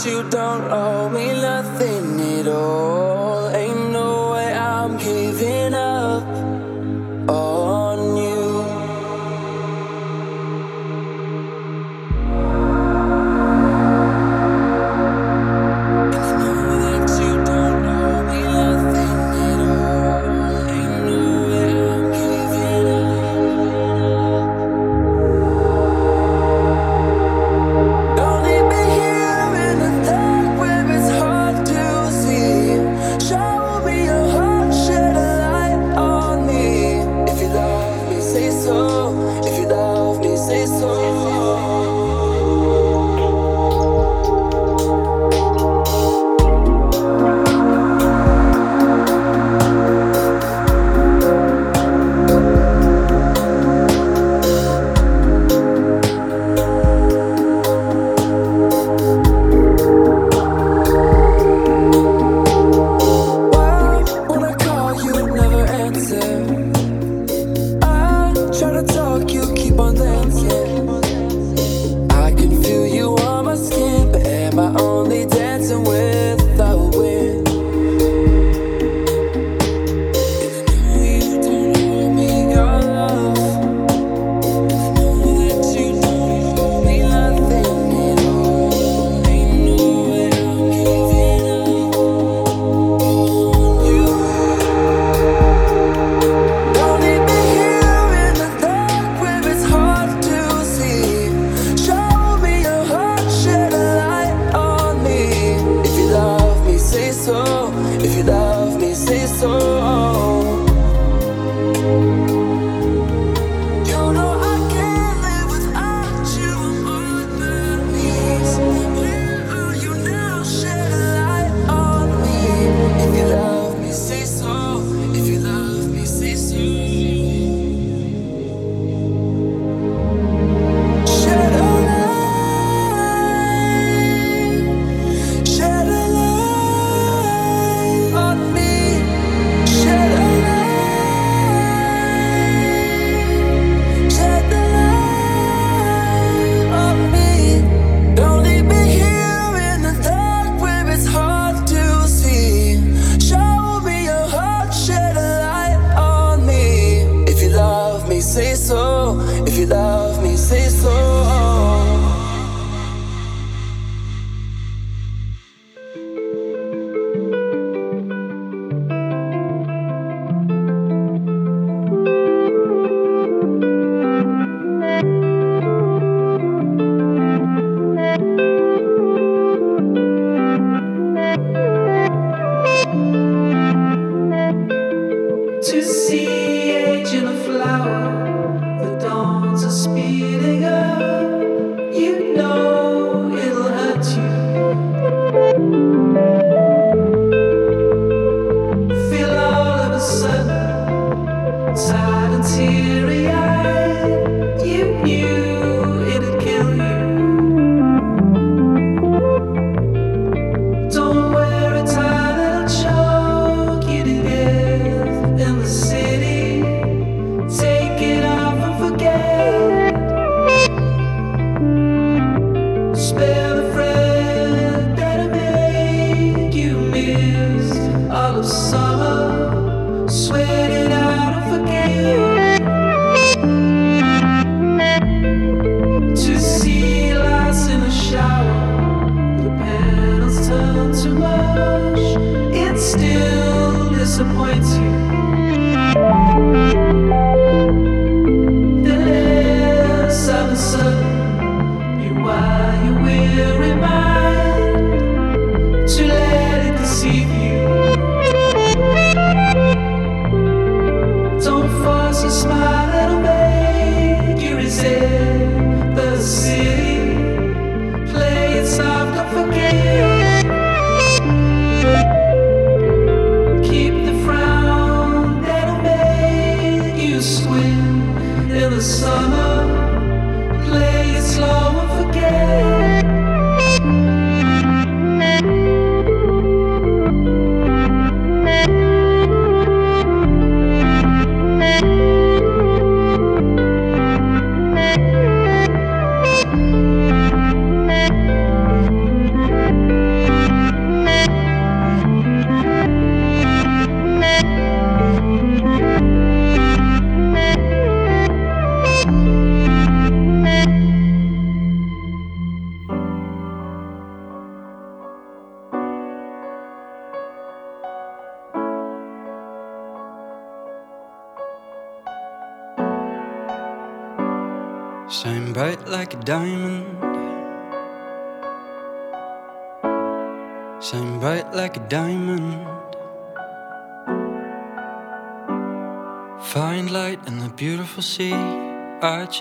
you don't owe me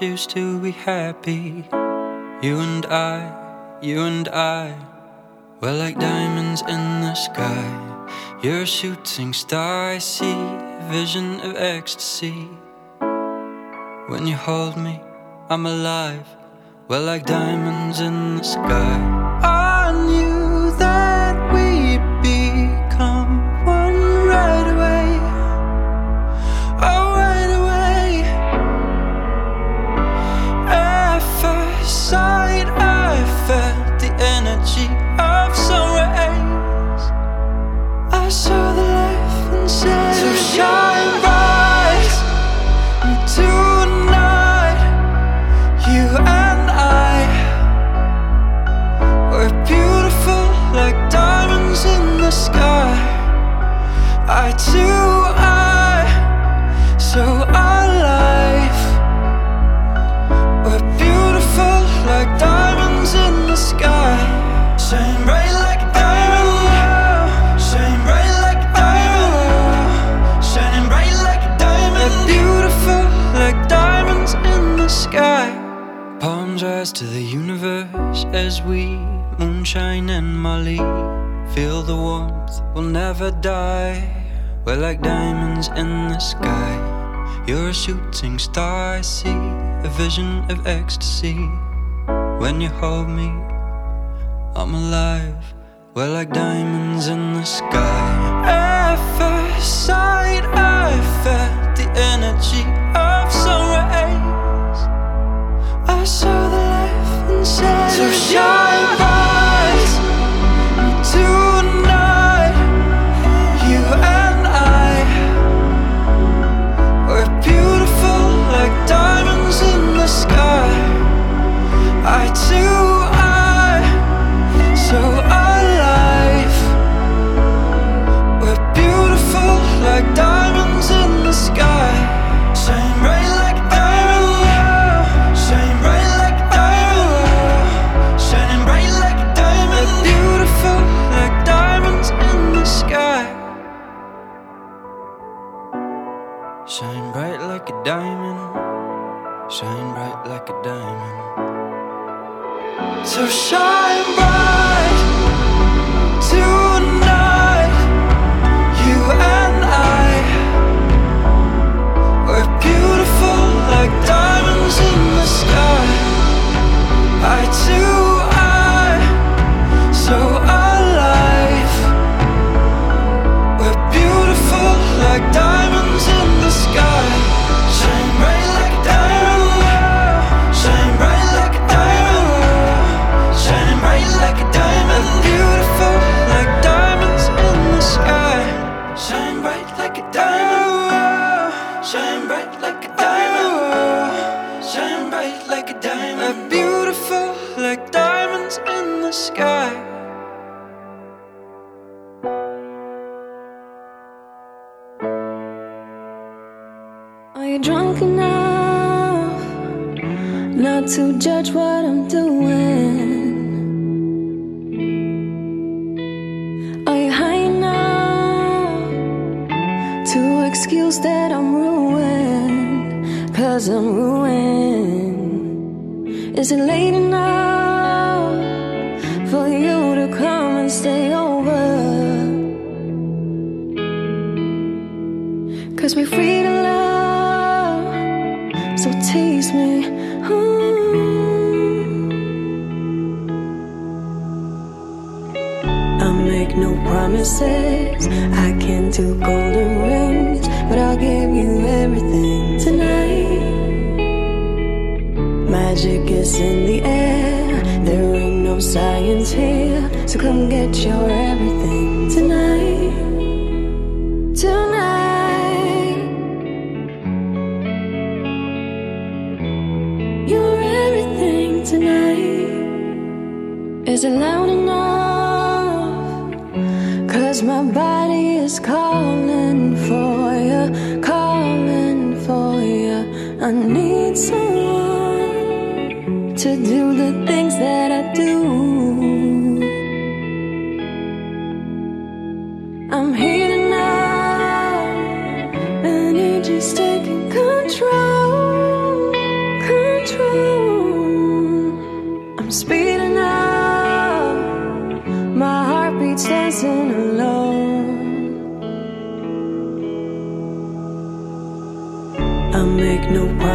choose to be happy. You and I, you and I, we're like diamonds in the sky. You're a shooting star, I see vision of ecstasy. When you hold me, I'm alive. We're like diamonds in the sky. Our two are so alive. We're beautiful like diamonds in the sky. Shine bright like diamonds, diamond. Shine bright like a. Shining bright like a. We're beautiful like diamonds in the sky. Palm rise to the universe as we moonshine and Molly. Feel the warmth, we'll never die. We're like diamonds in the sky. You're a shooting star, I see a vision of ecstasy. When you hold me, I'm alive. We're like diamonds in the sky. At first sight, I felt the energy of sun rays. I saw the life inside. So shine.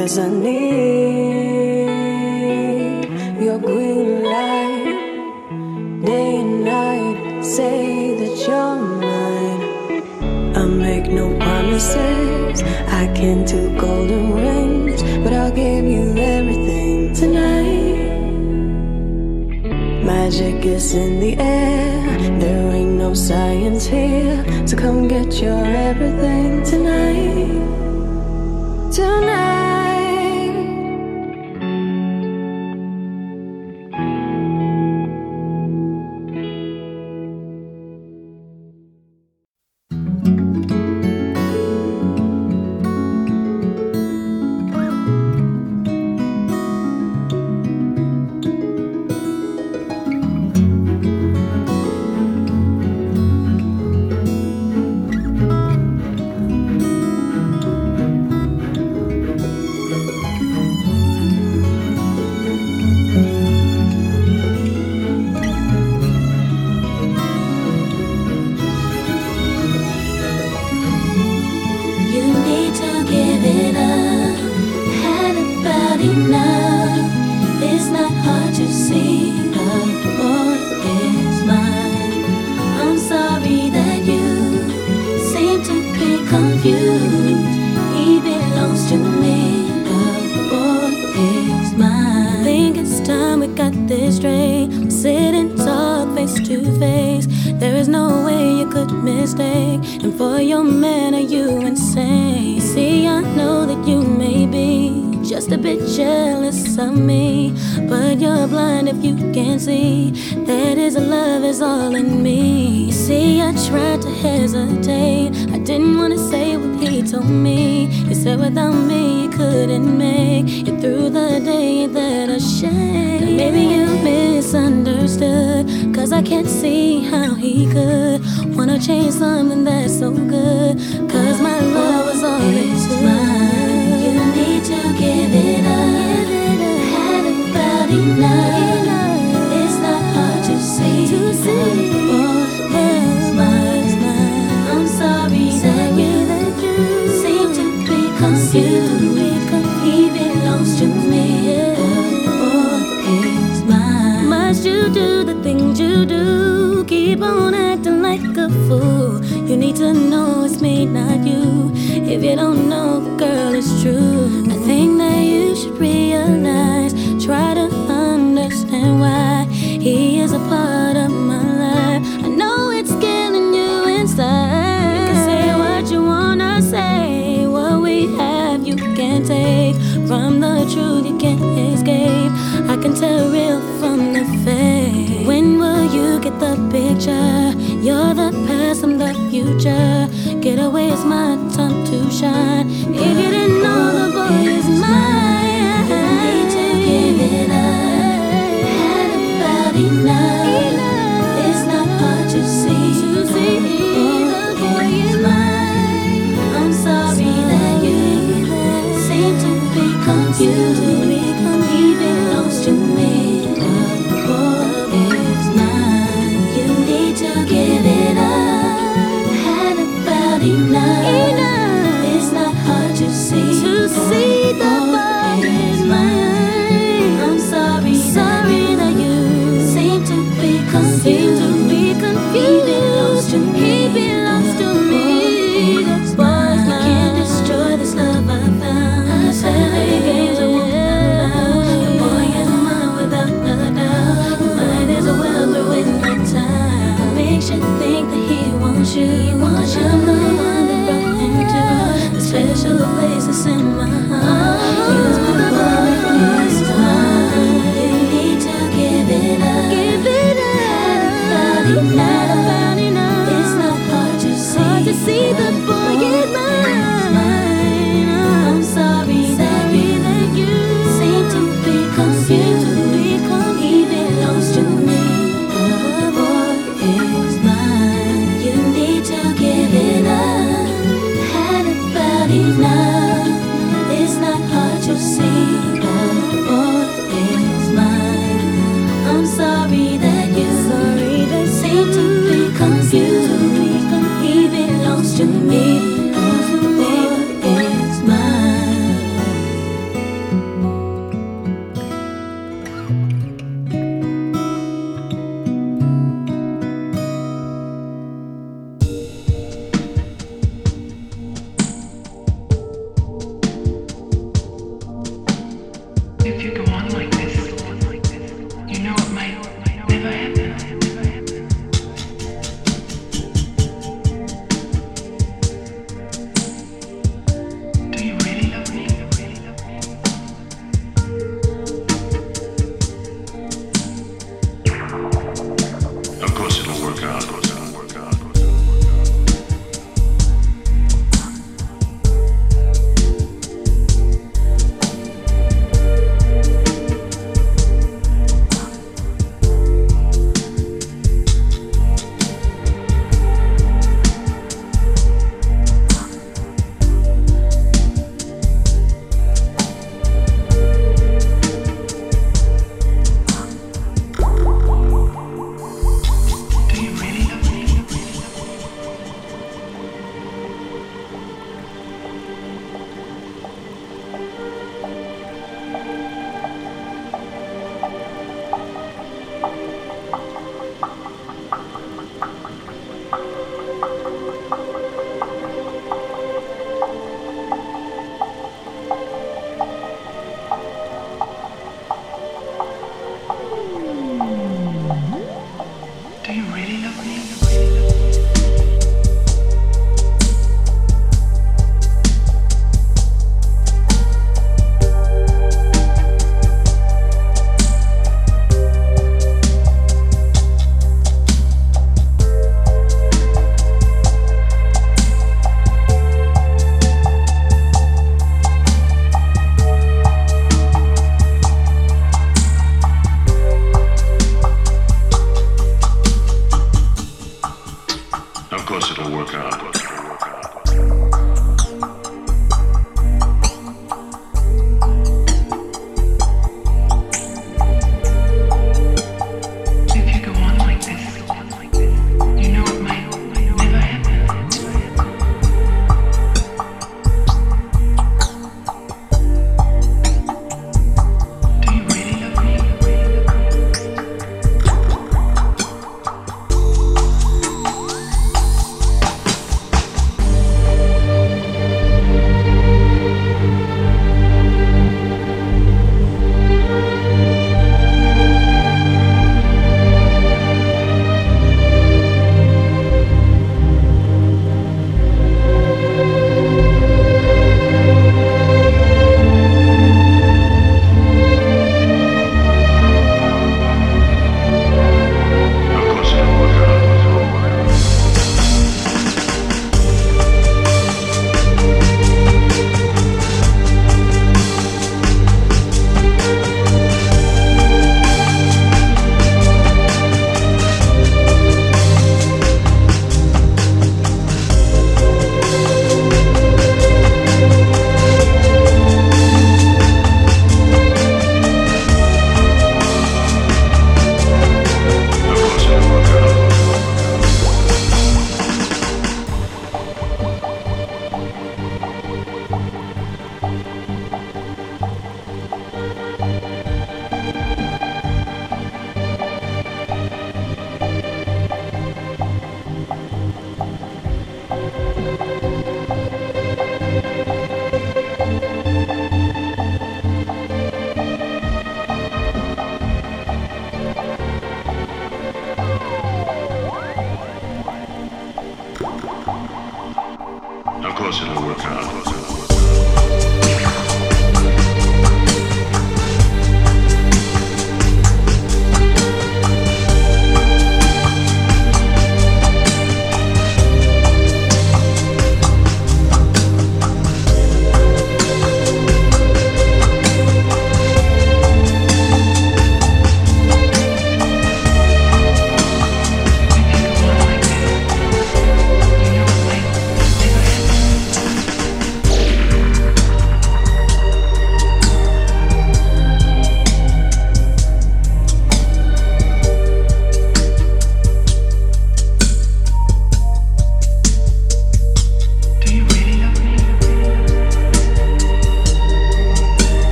Cause I need your green light day and night. Say that you're mine. I'll make no promises. I can't do golden rings, but I'll give you everything tonight. Magic is in the air. There ain't no science here. So come get your everything tonight. Tonight. To give it up. Had about enough. It's not hard to see the boy is mine. I'm sorry that you seem to be confused. He belongs to me. The boy is mine. Think it's time we got this straight. Sit and talk face to face. There is no way you could mistake. And for your man, are you insane? Know that you may be just a bit jealous of me. But you're blind if you can't see that his love is all in me. See, I tried to hesitate. I didn't want to say what he told me. He said without me, you couldn't make it through the day that I shame. Maybe you misunderstood. Cause I can't see how he could wanna change something that's so good. Cause my love was all up. Had about enough. It's not hard to see. Mine. I'm sorry that you seem to be confused. He belongs to me. Must you do the things you do? Keep on acting like a fool. You need to know it's me, not you. If you don't know, girl, it's true. You can't escape. I can tell real from the fake. When will you get the picture? You're the past, I'm the future. Get away, it's my time to shine. If you